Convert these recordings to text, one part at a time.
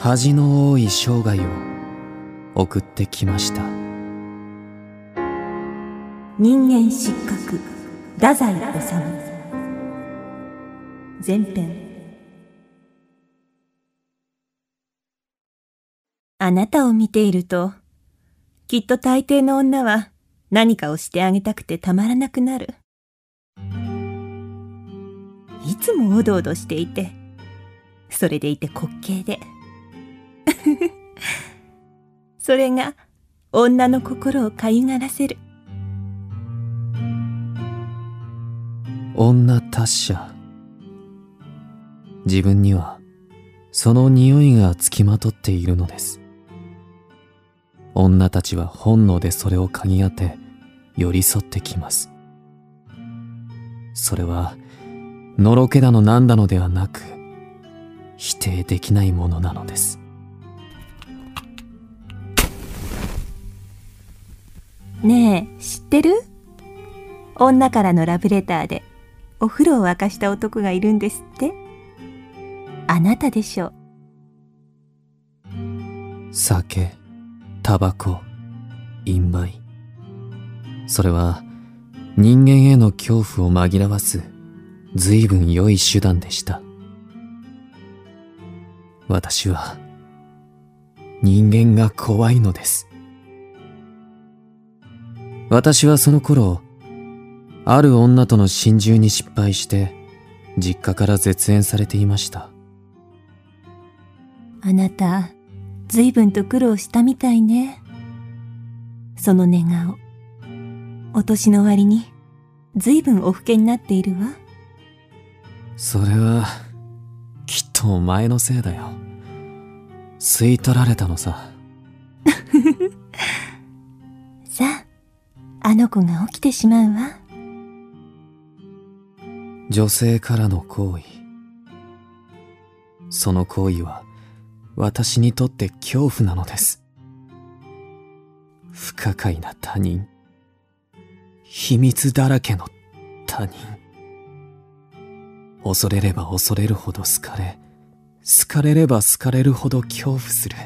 恥の多い生涯を送ってきました。人間失格太宰治。前編。あなたを見ているときっと大抵の女は何かをしてあげたくてたまらなくなる。いつもおどおどしていてそれでいて滑稽で。それが女の心をかゆがらせる。女達者。自分にはその匂いがつきまとっているのです。女たちは本能でそれを嗅ぎ当て寄り添ってきます。それはのろけだのなんだのではなく否定できないものなのです。ねえ知ってる？女からのラブレターでお風呂を沸かした男がいるんですって。あなたでしょう。酒タバコ陰霾それは人間への恐怖を紛らわす随分良い手段でした。私は人間が怖いのです。私はその頃ある女との心中に失敗して実家から絶縁されていました。あなた随分と苦労したみたいね。その寝顔お年の割に随分お老けになっているわ。それはきっとお前のせいだよ。吸い取られたのさ あの子が起きてしまうわ。女性からの行為その行為は私にとって恐怖なのです。不可解な他人。秘密だらけの他人。恐れれば恐れるほど好かれ好かれれば好かれるほど恐怖する。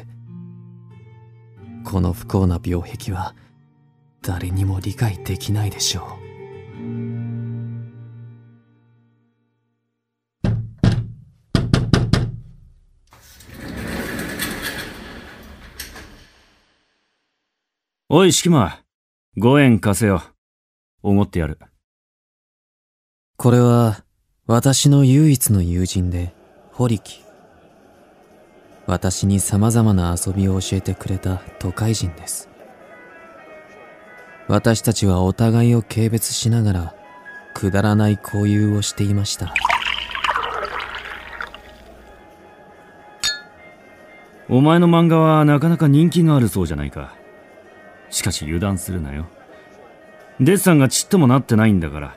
この不幸な病壁は誰にも理解できないでしょうおい、敷間。5円貸せよ。おごってやる。これは私の唯一の友人で、堀木。私に様々な遊びを教えてくれた都会人です。私たちはお互いを軽蔑しながら、くだらない交友をしていました。お前の漫画はなかなか人気があるそうじゃないか。しかし油断するなよ。デッサンがちっともなってないんだから。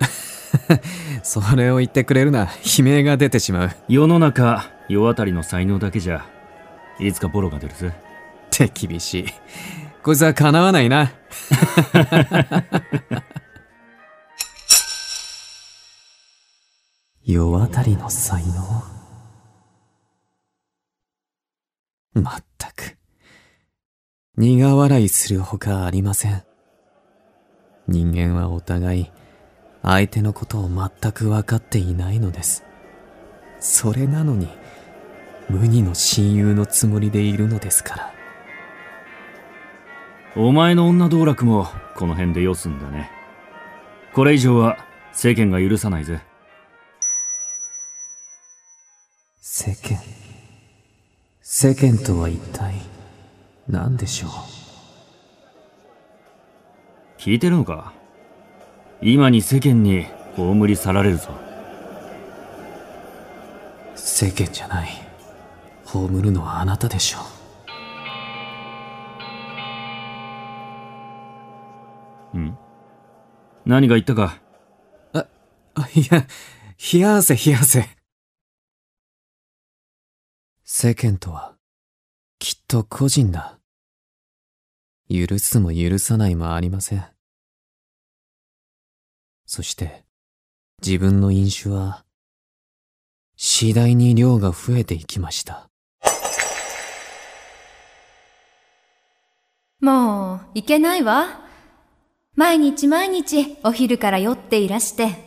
それを言ってくれるな、悲鳴が出てしまう。世の中、世当たりの才能だけじゃ、いつかボロが出るぜ。って厳しい。こいつは叶わないな。世当たりの才能まったく。苦笑いするほかありません。人間はお互い、相手のことを全く分かっていないのです。それなのに、無二の親友のつもりでいるのですから。お前の女道楽もこの辺でよすんだね。これ以上は世間が許さないぜ。世間世間とは一体何でしょう？聞いてるのか？今に世間に葬り去られるぞ。世間じゃない葬るのはあなたでしょん。何が言ったか。うあ いや冷や汗冷や汗。世間とはきっと個人だ。許すも許さないもありません。そして自分の飲酒は次第に量が増えていきました。もう、いけないわ。毎日毎日お昼から酔っていらして。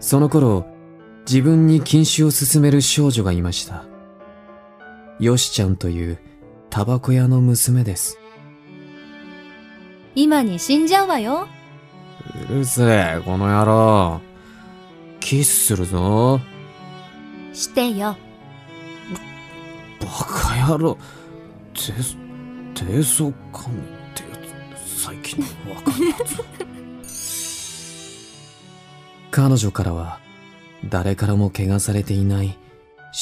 その頃、自分に禁酒を勧める少女がいました。よしちゃんというタバコ屋の娘です。今に死んじゃうわよ。うるせえ、この野郎。キスするぞ。してよ。バカ野郎。低、低層感ってやつ、最近のわかんないやつ。彼女からは、誰からも怪我されていない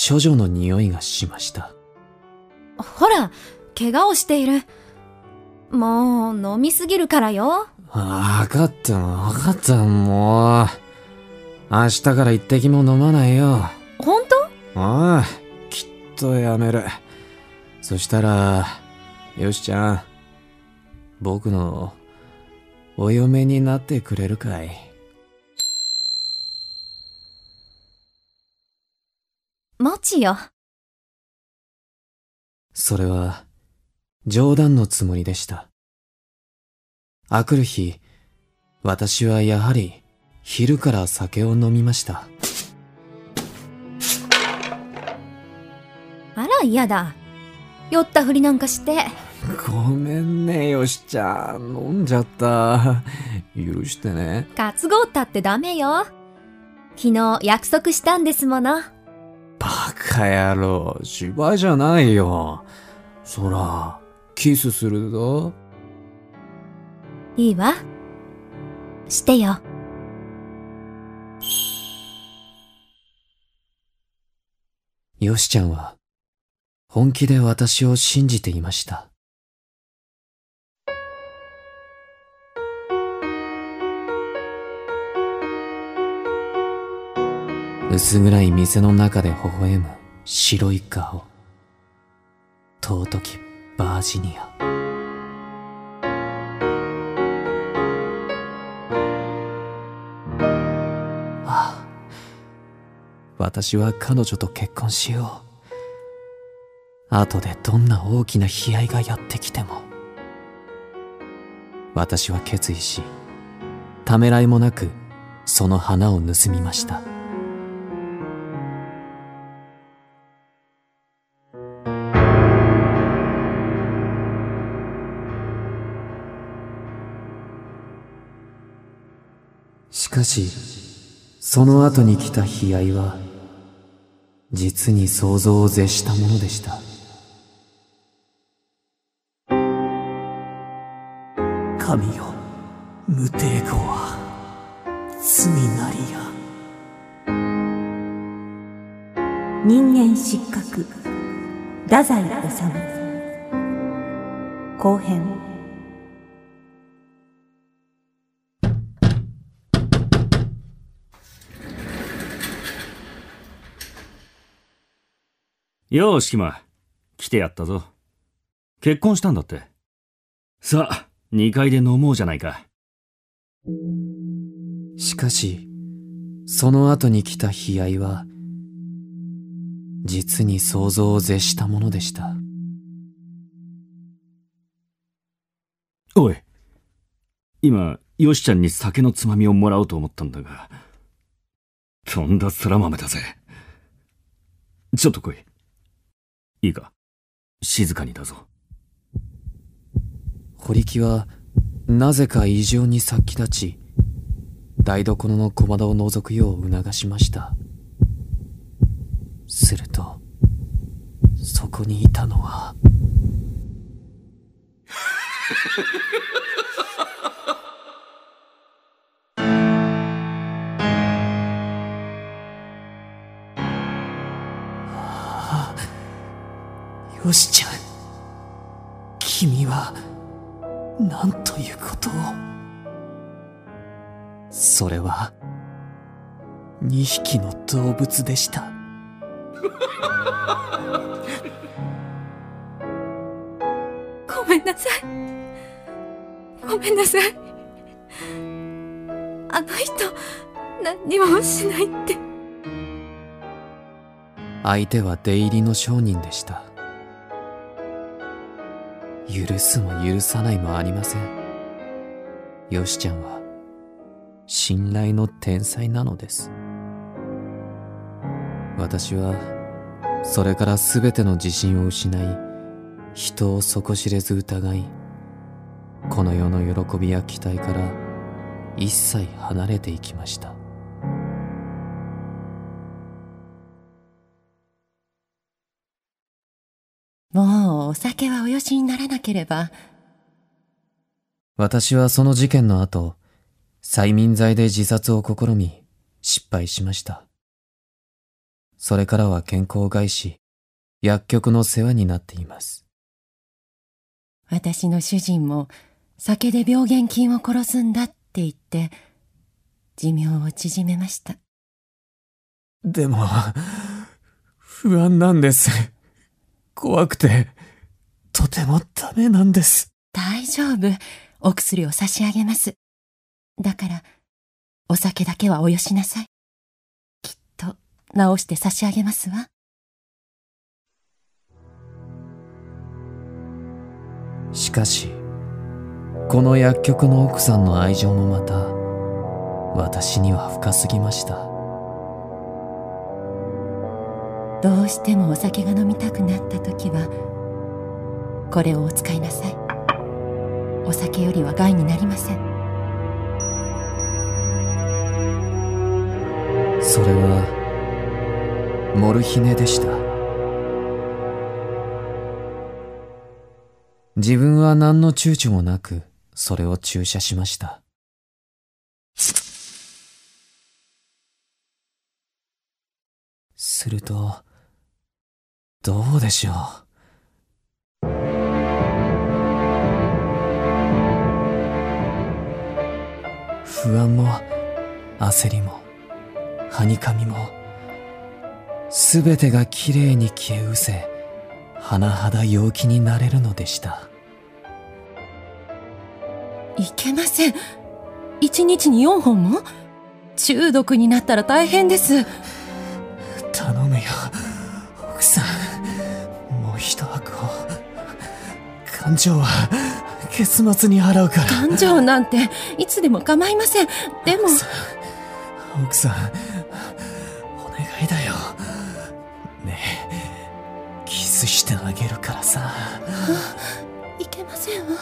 処女の匂いがしました。ほら、怪我をしている。もう、飲みすぎるからよ。わかった、わかった、もう。明日から一滴も飲まないよ。ほんとおい、きっとやめる。そしたら、よしちゃん、僕のお嫁になってくれるかい？もちよ。それは、冗談のつもりでした。あくる日、私はやはり、昼から酒を飲みました。あら、嫌だ。酔ったふりなんかして。ごめんね、よしちゃん。飲んじゃった。許してね。担ごったってダメよ。昨日約束したんですもの。バカ野郎、芝居じゃないよ。そら、キスするぞ。いいわ。してよ。よしちゃんは、本気で私を信じていました。薄暗い店の中で微笑む白い顔。尊きバージニア。ああ私は彼女と結婚しよう。後でどんな大きな悲哀がやってきても。私は決意し、ためらいもなく、その花を盗みました。しかし、その後に来た悲哀は、実に想像を絶したものでした。神よ、無抵抗は、罪なりや。人間失格太宰治後編よーし、キマ。来てやったぞ。結婚したんだって。さあ、二階で飲もうじゃないか。しかし、その後に来た悲哀は、実に想像を絶したものでした。おい。今、ヨシちゃんに酒のつまみをもらおうと思ったんだが。とんだ空豆だぜ。ちょっと来い。いいか。静かにだぞ。堀木は、なぜか異常に殺気立ち、台所の小窓を覗くよう促しました。すると、そこにいたのは、よしちゃん。君は、なんということを。それは、二匹の動物でした。ごめんなさい。ごめんなさい。あの人、何にもしないって。相手は出入りの商人でした許すも許さないもありません。よしちゃんは信頼の天才なのです。私はそれから全ての自信を失い人を底知れず疑いこの世の喜びや期待から一切離れていきました。お酒はおよしにならなければ。私はその事件の後、催眠剤で自殺を試み、失敗しました。それからは健康を害し、薬局の世話になっています。私の主人も酒で病原菌を殺すんだって言って、寿命を縮めました。でも、不安なんです。怖くて、とてもダメなんです。大丈夫。お薬を差し上げます。だから、お酒だけはおよしなさい。きっと、治して差し上げますわ。しかし、この薬局の奥さんの愛情もまた、私には深すぎました。どうしてもお酒が飲みたくなった時はこれをお使いなさい。お酒よりは害になりません。それはモルヒネでした。自分は何の躊躇もなくそれを注射しました。するとどうでしょう。不安も焦りもはにかみもすべてがきれいに消え失せ甚だ陽気になれるのでした。いけません。一日に4本も？中毒になったら大変です。頼むよ。奥さん一箱。感情は結末に払うから。感情なんていつでも構いません。でも。奥さんお願いだよ。ねえキスしてあげるからさ。いけませんわ。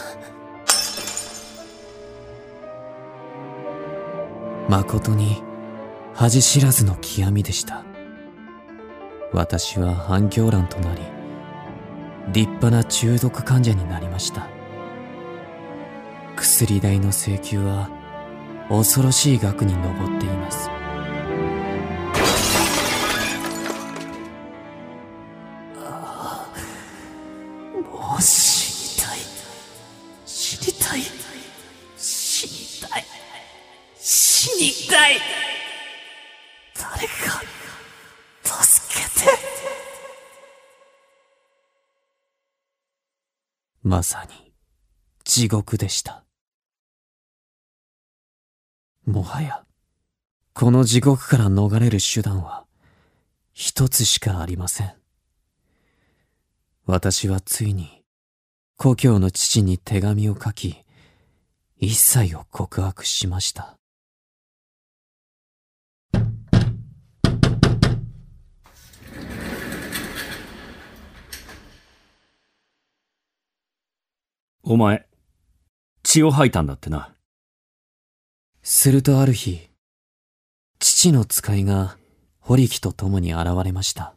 誠に恥知らずの極みでした。私は反響欄となり立派な中毒患者になりました薬代の請求は恐ろしい額に上っています。もう死にたい。死にたい。死にたい。死にたい。誰か助けて。まさに地獄でした。もはや、この地獄から逃れる手段は一つしかありません。私はついに故郷の父に手紙を書き、一切を告白しました。お前、血を吐いたんだってな。するとある日、父の使いが堀木と共に現れました。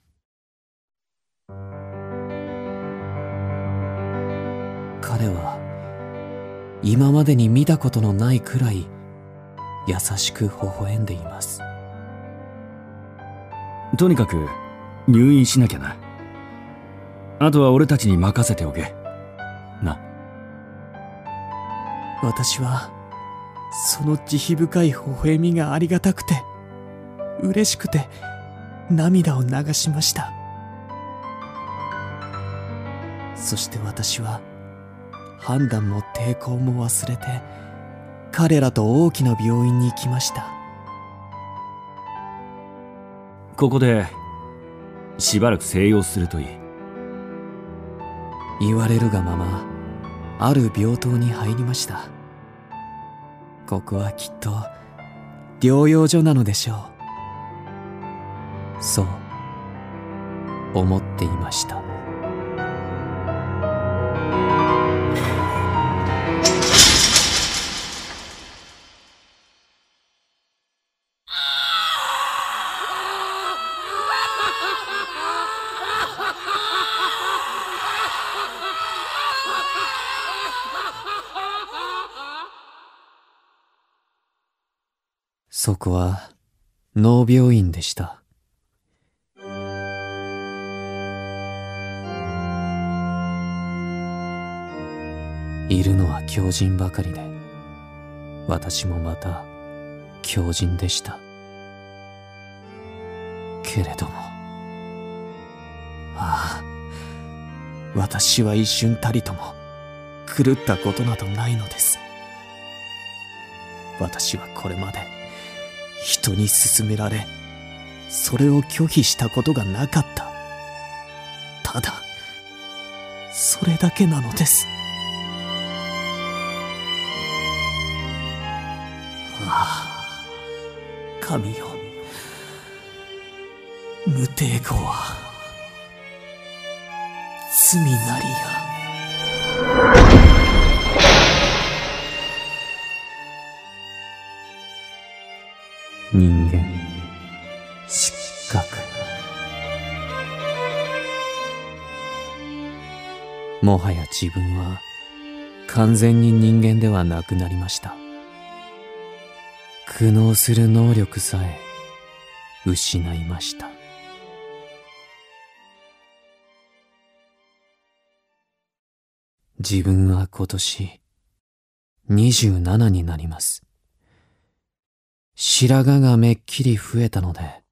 彼は、今までに見たことのないくらい、優しく微笑んでいます。とにかく、入院しなきゃな。あとは俺たちに任せておけ。な。私は、その慈悲深い微笑みがありがたくて、嬉しくて、涙を流しました。そして私は、判断も抵抗も忘れて、彼らと大きな病院に行きました。ここで、しばらく静養するといい言われるがままある病棟に入りましたここはきっと療養所なのでしょう。そう思っていました。こは脳病院でした。いるのは狂人ばかりで、私もまた狂人でした。けれども、ああ、私は一瞬たりとも狂ったことなどないのです。私はこれまで人に勧められ、それを拒否したことがなかった。ただ、それだけなのです。ああ、神よ。無抵抗は、罪なりや。人間。失格。もはや自分は完全に人間ではなくなりました。苦悩する能力さえ失いました。自分は今年27になります。白髪がめっきり増えたので、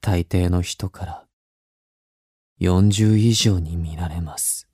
大抵の人から40以上に見られます。